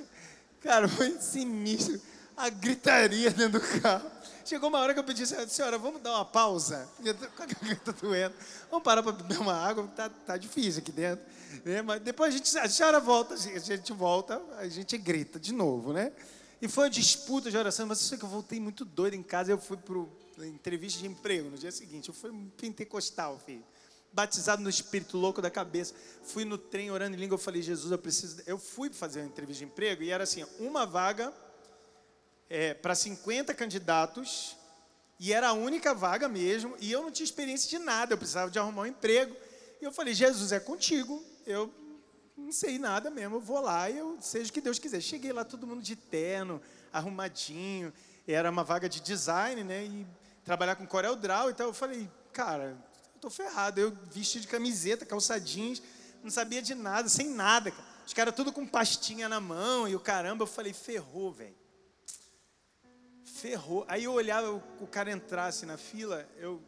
cara, foi sinistro. A gritaria dentro do carro. Chegou uma hora que eu pedi, senhora, vamos dar uma pausa? Com a garganta doendo. Vamos parar para beber uma água, tá, tá difícil aqui dentro. Né? Mas depois a gente, a senhora volta, a gente volta, a gente grita de novo, né? E foi uma disputa de oração, mas sei que eu voltei muito doido em casa. Eu fui para entrevista de emprego no dia seguinte. Eu fui pentecostal, filho. Batizado no espírito louco da cabeça. Fui no trem orando em língua. Eu falei, Jesus, eu preciso. Eu fui fazer uma entrevista de emprego e era assim: uma vaga é, para 50 candidatos. E era a única vaga mesmo. E eu não tinha experiência de nada. Eu precisava de arrumar um emprego. E eu falei, Jesus, é contigo. Eu não sei nada mesmo. Eu vou lá e eu seja o que Deus quiser. Cheguei lá, todo mundo de terno, arrumadinho. Era uma vaga de design, né? E trabalhar com Corel Draw. Então eu falei, cara, eu tô ferrado. Eu vesti de camiseta, calçadinhos, não sabia de nada, sem nada. Os caras tudo com pastinha na mão e o caramba. Eu falei, ferrou, velho. Ferrou. Aí eu olhava o cara entrasse na fila, eu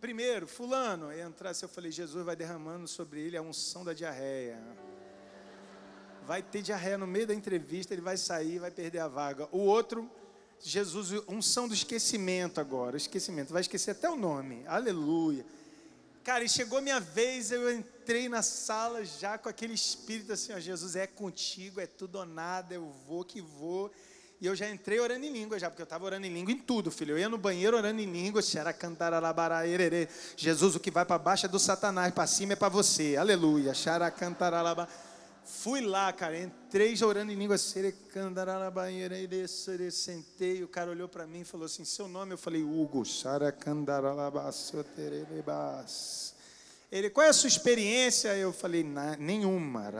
primeiro, fulano, entrasse, eu falei, Jesus vai derramando sobre ele a unção da diarreia vai ter diarreia no meio da entrevista, ele vai sair, vai perder a vaga. O outro, Jesus, unção do esquecimento agora, esquecimento, vai esquecer até o nome, aleluia. Cara, e chegou minha vez, eu entrei na sala já com aquele espírito assim, ó, Jesus é contigo, é tudo ou nada, eu vou que vou. E eu já entrei orando em língua já, porque eu estava orando em língua em tudo, filho. Eu ia no banheiro orando em língua, Jesus, o que vai para baixo é do Satanás, para cima é para você. Aleluia. Xaracantaralabara. Fui lá, cara, entrei orando em língua sentei, o cara olhou para mim e falou assim, seu nome? Eu falei, Hugo, ele, qual é a sua experiência? Eu falei, nenhuma.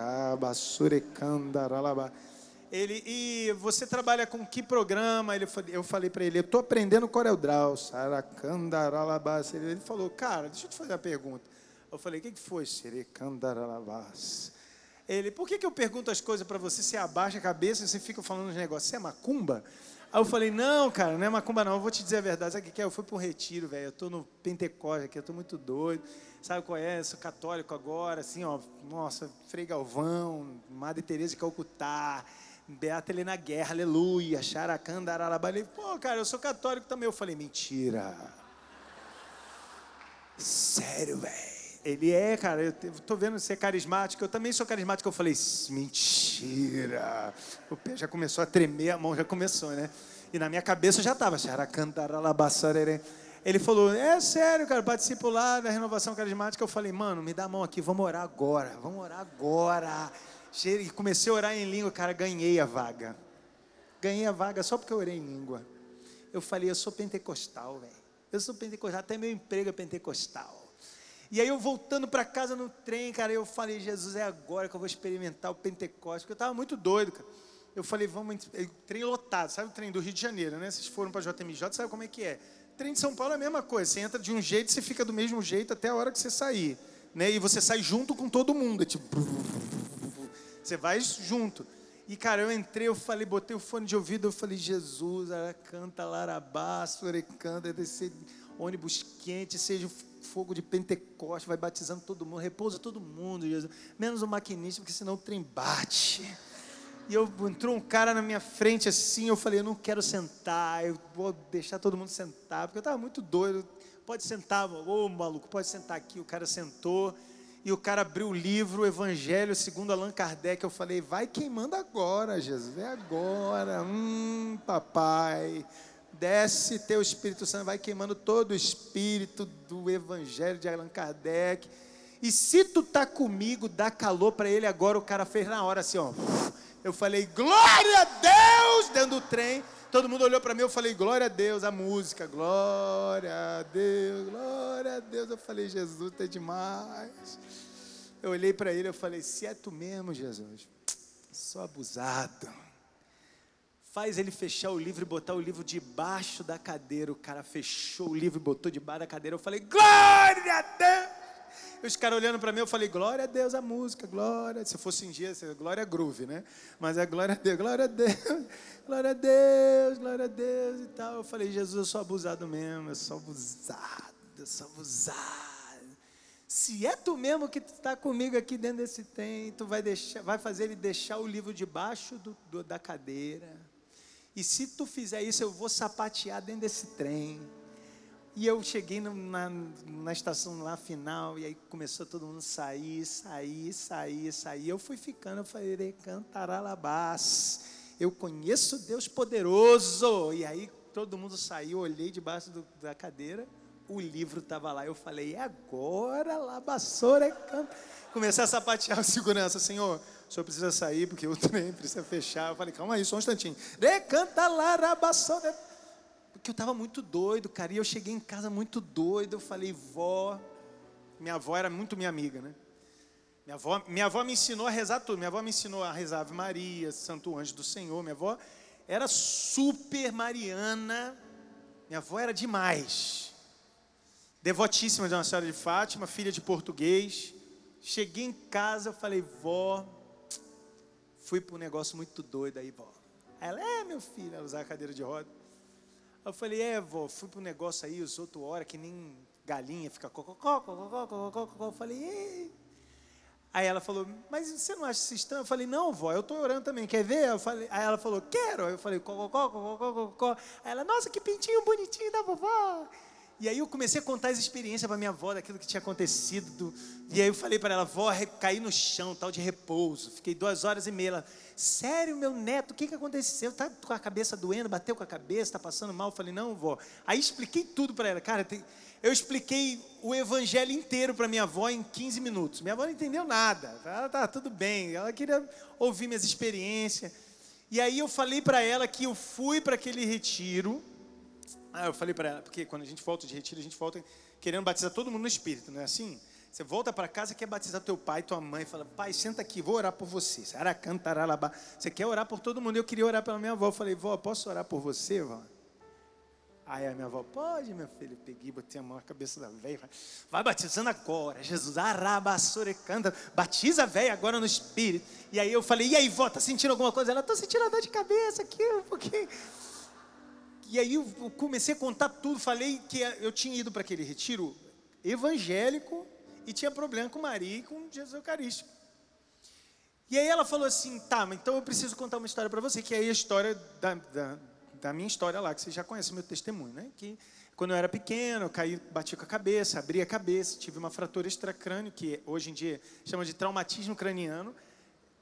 Ele, e você trabalha com que programa? Ele, eu falei para ele, eu estou aprendendo Corel Draw. Ele falou, cara, deixa eu te fazer uma pergunta. Eu falei, o que, que foi? Serecandaralabas. Ele, por que, que eu pergunto as coisas para você? Você abaixa a cabeça e você fica falando uns negócios. Você é macumba? Aí eu falei, não, cara, não é macumba não, eu vou te dizer a verdade. Sabe o que é? Eu fui para um retiro, velho. Eu estou no Pentecoste aqui, eu estou muito doido. Sabe qual é? Eu sou católico agora, assim, ó. Nossa, Frei Galvão, Madre Teresa de Calcutá, Beata Helena Guerra, aleluia, Xaracanda, Aralabá. Ele, pô, cara, eu sou católico também. Eu falei, mentira. Sério, velho. Ele é, cara, eu tô vendo você é carismático, eu também sou carismático. Eu falei, mentira. O pé já começou a tremer, a mão já começou, né? E na minha cabeça já estava, ele falou, é sério, cara, participo lá da renovação carismática. Eu falei, mano, me dá a mão aqui, vamos orar agora, vamos orar agora. E comecei a orar em língua, cara, ganhei a vaga. Ganhei a vaga só porque eu orei em língua. Eu falei, eu sou pentecostal, velho. Eu sou pentecostal, até meu emprego é pentecostal. E aí eu voltando para casa no trem, cara, eu falei, Jesus, é agora que eu vou experimentar o Pentecostes, porque eu estava muito doido, cara. Eu falei, vamos, trem lotado, sabe o trem do Rio de Janeiro, né? Vocês foram para JMJ, sabe como é que é? Trem de São Paulo é a mesma coisa, você entra de um jeito, você fica do mesmo jeito até a hora que você sair, né? E você sai junto com todo mundo, é tipo, você vai junto. E, cara, eu entrei, eu falei, botei o fone de ouvido, eu falei, Jesus, canta larabá, canta, descer ônibus quente, seja fogo de Pentecoste, vai batizando todo mundo, repousa todo mundo, Jesus. Menos o maquinista, porque senão o trem bate. E eu, entrou um cara na minha frente assim, eu falei, eu não quero sentar, eu vou deixar todo mundo sentar, porque eu estava muito doido. Pode sentar, ô maluco, pode sentar aqui. O cara sentou e o cara abriu o livro, o Evangelho segundo Allan Kardec. Eu falei, vai queimando agora, Jesus, é agora. Hum, papai desce teu Espírito Santo, vai queimando todo o espírito do Evangelho de Allan Kardec. E se tu tá comigo, dá calor para ele agora. O cara fez na hora assim, ó. Eu falei, glória a Deus, dentro do trem. Todo mundo olhou para mim, eu falei, glória a Deus, a música, glória a Deus, glória a Deus. Eu falei, Jesus, tá demais. Eu olhei para ele, eu falei, se é tu mesmo, Jesus, sou abusado. Faz ele fechar o livro e botar o livro debaixo da cadeira. O cara fechou o livro e botou debaixo da cadeira. Eu falei, glória a Deus. Os caras olhando para mim, eu falei, glória a Deus a música, glória. Se fosse em dia, glória groove, né? Mas é glória a Deus, glória a Deus, glória a Deus, glória a Deus e tal. Eu falei, Jesus, eu sou abusado mesmo, eu sou abusado, eu sou abusado. Se é tu mesmo que está comigo aqui dentro desse trem, tu vai, deixar, vai fazer ele deixar o livro debaixo do, do, da cadeira. E se tu fizer isso, eu vou sapatear dentro desse trem. E eu cheguei no, na, na estação lá final, e aí começou todo mundo a sair, sair, sair, sair. Eu fui ficando, eu falei, cantaralabás. Eu conheço Deus poderoso. E aí todo mundo saiu, olhei debaixo do, da cadeira, o livro estava lá. Eu falei, é agora, labassora é canta. Comecei a sapatear o segurança, Senhor, o senhor precisa sair porque o trem precisa fechar. Eu falei, calma aí, só um instantinho. Decanta lá, labassora porque eu estava muito doido, cara. E eu cheguei em casa muito doido. Eu falei, vó. Minha avó era muito minha amiga, né? Minha avó, minha avó me ensinou a rezar tudo. Minha avó me ensinou a rezar Ave Maria, Santo Anjo do Senhor. Minha avó era super mariana. Minha avó era demais. Devotíssima de uma Senhora de Fátima, filha de português. Cheguei em casa, eu falei, vó, fui para um negócio muito doido aí, vó. Ela, é, meu filho, ela usava cadeira de roda. Eu falei, é, vó, fui pro negócio aí, os outros horas que nem galinha, fica cococó, cococó, cococó, cococó. Eu falei, Ei. Aí ela falou, mas você não acha isso estranho? Eu falei, não, vó, eu estou orando também, quer ver? Eu falei, aí ela falou, quero. Eu falei, cococó, cococó, cococó. Aí ela, nossa, que pintinho bonitinho da vovó. E aí eu comecei a contar as experiências para minha avó daquilo que tinha acontecido. Do... E aí eu falei para ela, vó, caí no chão, tal de repouso. Fiquei duas horas e meia. Ela, sério, meu neto, o que, que aconteceu? Tá com a cabeça doendo, bateu com a cabeça, tá passando mal? Eu falei, não, vó. Aí expliquei tudo para ela. Cara, tem... eu expliquei o evangelho inteiro para minha avó em 15 minutos. Minha avó não entendeu nada. Ela tá tudo bem. Ela queria ouvir minhas experiências. E aí eu falei para ela que eu fui para aquele retiro ah, eu falei para ela, porque quando a gente volta de retiro, a gente volta querendo batizar todo mundo no Espírito, não é assim? Você volta para casa, quer batizar teu pai, tua mãe, fala, pai, senta aqui, vou orar por você. Você quer orar por todo mundo? Eu queria orar pela minha avó. Eu falei, vó, posso orar por você, vó? Aí a minha avó, pode, meu filho. Peguei, botei a mão na cabeça da velha. Vai batizando agora, Jesus. Arabassore canta. Batiza a velha agora no Espírito. E aí eu falei, e aí, vó, tá sentindo alguma coisa? Ela, tô sentindo a dor de cabeça aqui um pouquinho. E aí eu comecei a contar tudo, falei que eu tinha ido para aquele retiro evangélico e tinha problema com Maria e com Jesus Eucarístico. E aí ela falou assim, tá, então eu preciso contar uma história para você, que é a história da, da, da, minha história lá, que você já conhece meu testemunho, né? Que quando eu era pequeno, eu caí, bati com a cabeça, abri a cabeça, tive uma fratura extracrâneo, que hoje em dia chama de traumatismo craniano.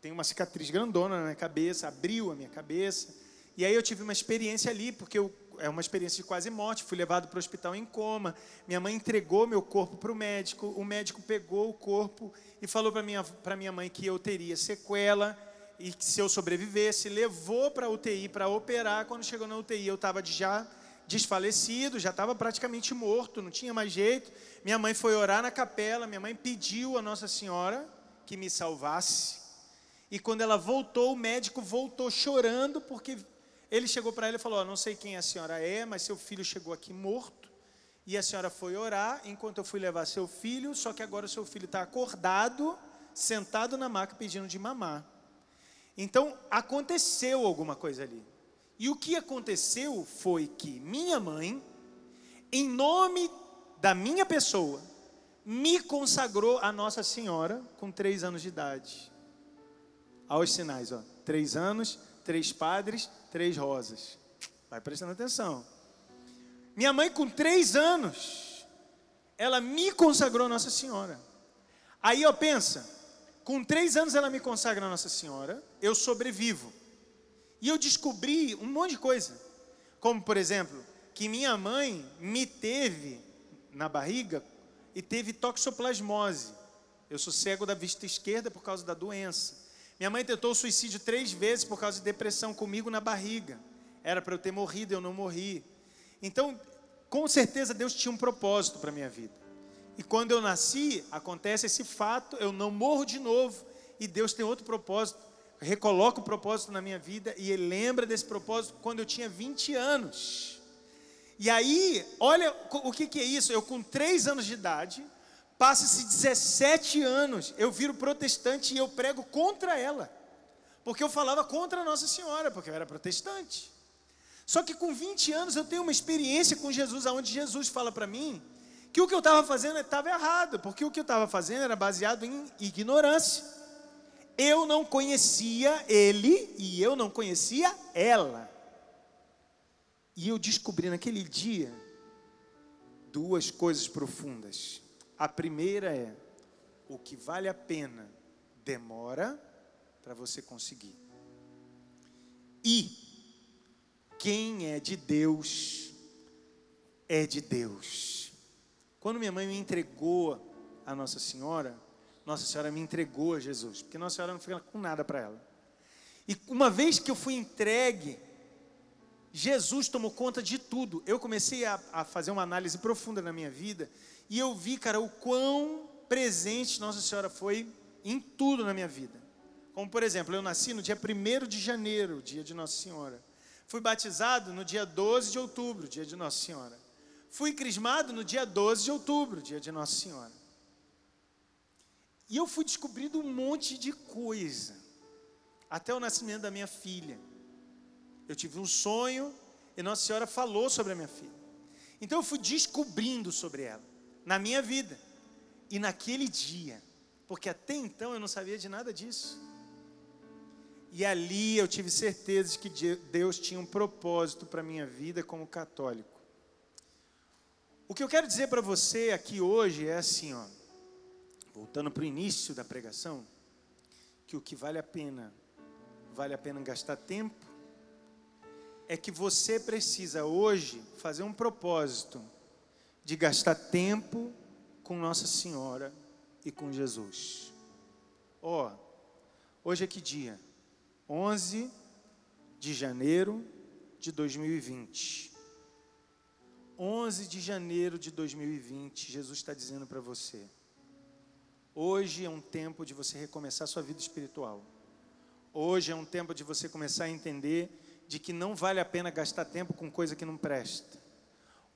Tem uma cicatriz grandona na minha cabeça, abriu a minha cabeça. E aí eu tive uma experiência ali, porque eu, é uma experiência de quase morte. Fui levado para o hospital em coma. Minha mãe entregou meu corpo para o médico. O médico pegou o corpo e falou para minha, para minha mãe que eu teria sequela e que se eu sobrevivesse, levou para a UTI para operar. Quando chegou na UTI, eu estava já desfalecido, já estava praticamente morto, não tinha mais jeito. Minha mãe foi orar na capela, minha mãe pediu a Nossa Senhora que me salvasse. E quando ela voltou, o médico voltou chorando porque ele chegou para ela e falou: oh, Não sei quem a senhora é, mas seu filho chegou aqui morto. E a senhora foi orar enquanto eu fui levar seu filho, só que agora o seu filho está acordado, sentado na maca pedindo de mamar. Então aconteceu alguma coisa ali. E o que aconteceu foi que minha mãe, em nome da minha pessoa, me consagrou a Nossa Senhora com três anos de idade. Aos sinais, ó, três anos, três padres, três rosas. Vai prestando atenção. Minha mãe, com três anos, ela me consagrou a Nossa Senhora. Aí, ó, pensa, com três anos ela me consagra a Nossa Senhora, eu sobrevivo. E eu descobri um monte de coisa. Como, por exemplo, que minha mãe me teve na barriga e teve toxoplasmose. Eu sou cego da vista esquerda por causa da doença. Minha mãe tentou suicídio três vezes por causa de depressão comigo na barriga. Era para eu ter morrido, eu não morri. Então, com certeza Deus tinha um propósito para minha vida. E quando eu nasci, acontece esse fato, eu não morro de novo, e Deus tem outro propósito, recoloca o propósito na minha vida, e Ele lembra desse propósito quando eu tinha 20 anos. E aí, olha o que, que é isso, eu com 3 anos de idade, passa-se 17 anos, eu viro protestante e eu prego contra ela, porque eu falava contra Nossa Senhora, porque eu era protestante. Só que com 20 anos eu tenho uma experiência com Jesus, onde Jesus fala para mim que o que eu estava fazendo estava errado, porque o que eu estava fazendo era baseado em ignorância. Eu não conhecia ele e eu não conhecia ela. E eu descobri naquele dia duas coisas profundas. A primeira é: o que vale a pena demora para você conseguir. E quem é de Deus é de Deus. Quando minha mãe me entregou a Nossa Senhora, Nossa Senhora me entregou a Jesus, porque Nossa Senhora não fica com nada para ela. E uma vez que eu fui entregue, Jesus tomou conta de tudo. Eu comecei a, a, fazer uma análise profunda na minha vida e eu vi, cara, o quão presente Nossa Senhora foi em tudo na minha vida. Como, por exemplo, eu nasci no dia 1 de janeiro, dia de Nossa Senhora. Fui batizado no dia 12 de outubro, dia de Nossa Senhora. Fui crismado no dia 12 de outubro, dia de Nossa Senhora. E eu fui descobrindo um monte de coisa, até o nascimento da minha filha. Eu tive um sonho e Nossa Senhora falou sobre a minha filha. Então eu fui descobrindo sobre ela, na minha vida e naquele dia, porque até então eu não sabia de nada disso. E ali eu tive certeza de que Deus tinha um propósito para a minha vida como católico. O que eu quero dizer para você aqui hoje é assim, ó, voltando para o início da pregação, que o que vale a pena, vale a pena gastar tempo, é que você precisa hoje fazer um propósito de gastar tempo com Nossa Senhora e com Jesus. Ó, hoje é que dia? 11 de janeiro de 2020. 11 de janeiro de 2020, Jesus está dizendo para você: hoje é um tempo de você recomeçar sua vida espiritual. Hoje é um tempo de você começar a entender de que não vale a pena gastar tempo com coisa que não presta.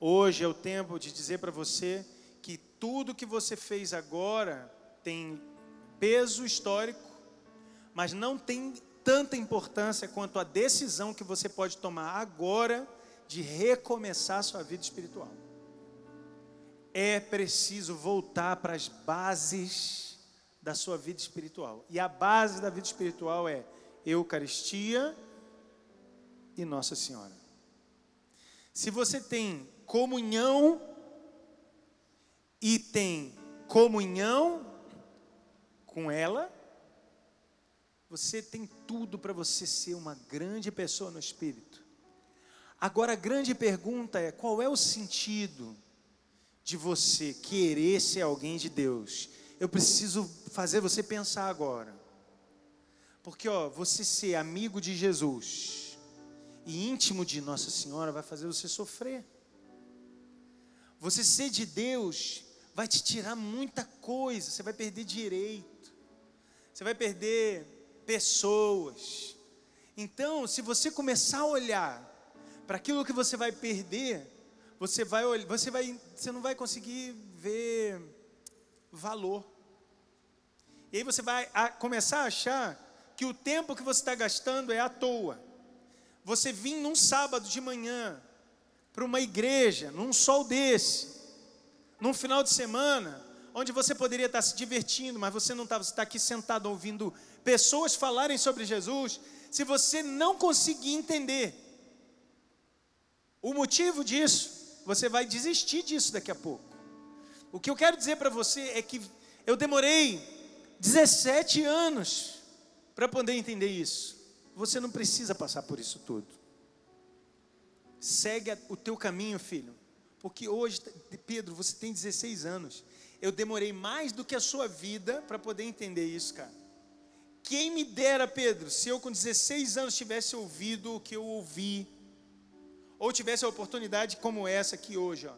Hoje é o tempo de dizer para você que tudo que você fez agora tem peso histórico, mas não tem tanta importância quanto a decisão que você pode tomar agora de recomeçar sua vida espiritual. É preciso voltar para as bases da sua vida espiritual. E a base da vida espiritual é Eucaristia e Nossa Senhora. Se você tem comunhão e tem comunhão com ela, você tem tudo para você ser uma grande pessoa no espírito. Agora a grande pergunta é: qual é o sentido de você querer ser alguém de Deus? Eu preciso fazer você pensar agora. Porque ó, você ser amigo de Jesus e íntimo de Nossa Senhora vai fazer você sofrer. Você ser de Deus vai te tirar muita coisa, você vai perder direito. Você vai perder pessoas. Então, se você começar a olhar para aquilo que você vai perder, você vai você vai você não vai conseguir ver valor. E aí você vai a, começar a achar que o tempo que você está gastando é à toa. Você vir num sábado de manhã para uma igreja, num sol desse, num final de semana, onde você poderia estar se divertindo, mas você não está, você está aqui sentado ouvindo pessoas falarem sobre Jesus, se você não conseguir entender o motivo disso, você vai desistir disso daqui a pouco. O que eu quero dizer para você é que eu demorei 17 anos para poder entender isso. Você não precisa passar por isso tudo. Segue o teu caminho, filho. Porque hoje, Pedro, você tem 16 anos. Eu demorei mais do que a sua vida para poder entender isso, cara. Quem me dera, Pedro, se eu com 16 anos tivesse ouvido o que eu ouvi, ou tivesse a oportunidade como essa aqui hoje, ó,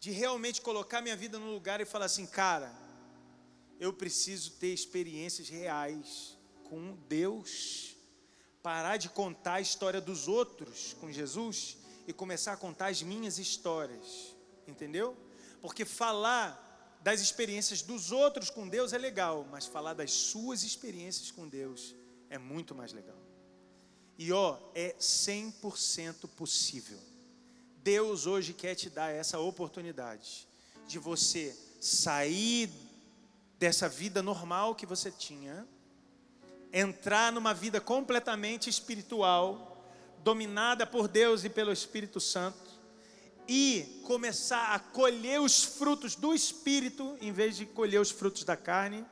de realmente colocar minha vida no lugar e falar assim, cara, eu preciso ter experiências reais com Deus, parar de contar a história dos outros com Jesus e começar a contar as minhas histórias, entendeu? Porque falar das experiências dos outros com Deus é legal, mas falar das suas experiências com Deus é muito mais legal. E ó, é 100% possível. Deus hoje quer te dar essa oportunidade de você sair dessa vida normal que você tinha, entrar numa vida completamente espiritual, dominada por Deus e pelo Espírito Santo, e começar a colher os frutos do Espírito em vez de colher os frutos da carne.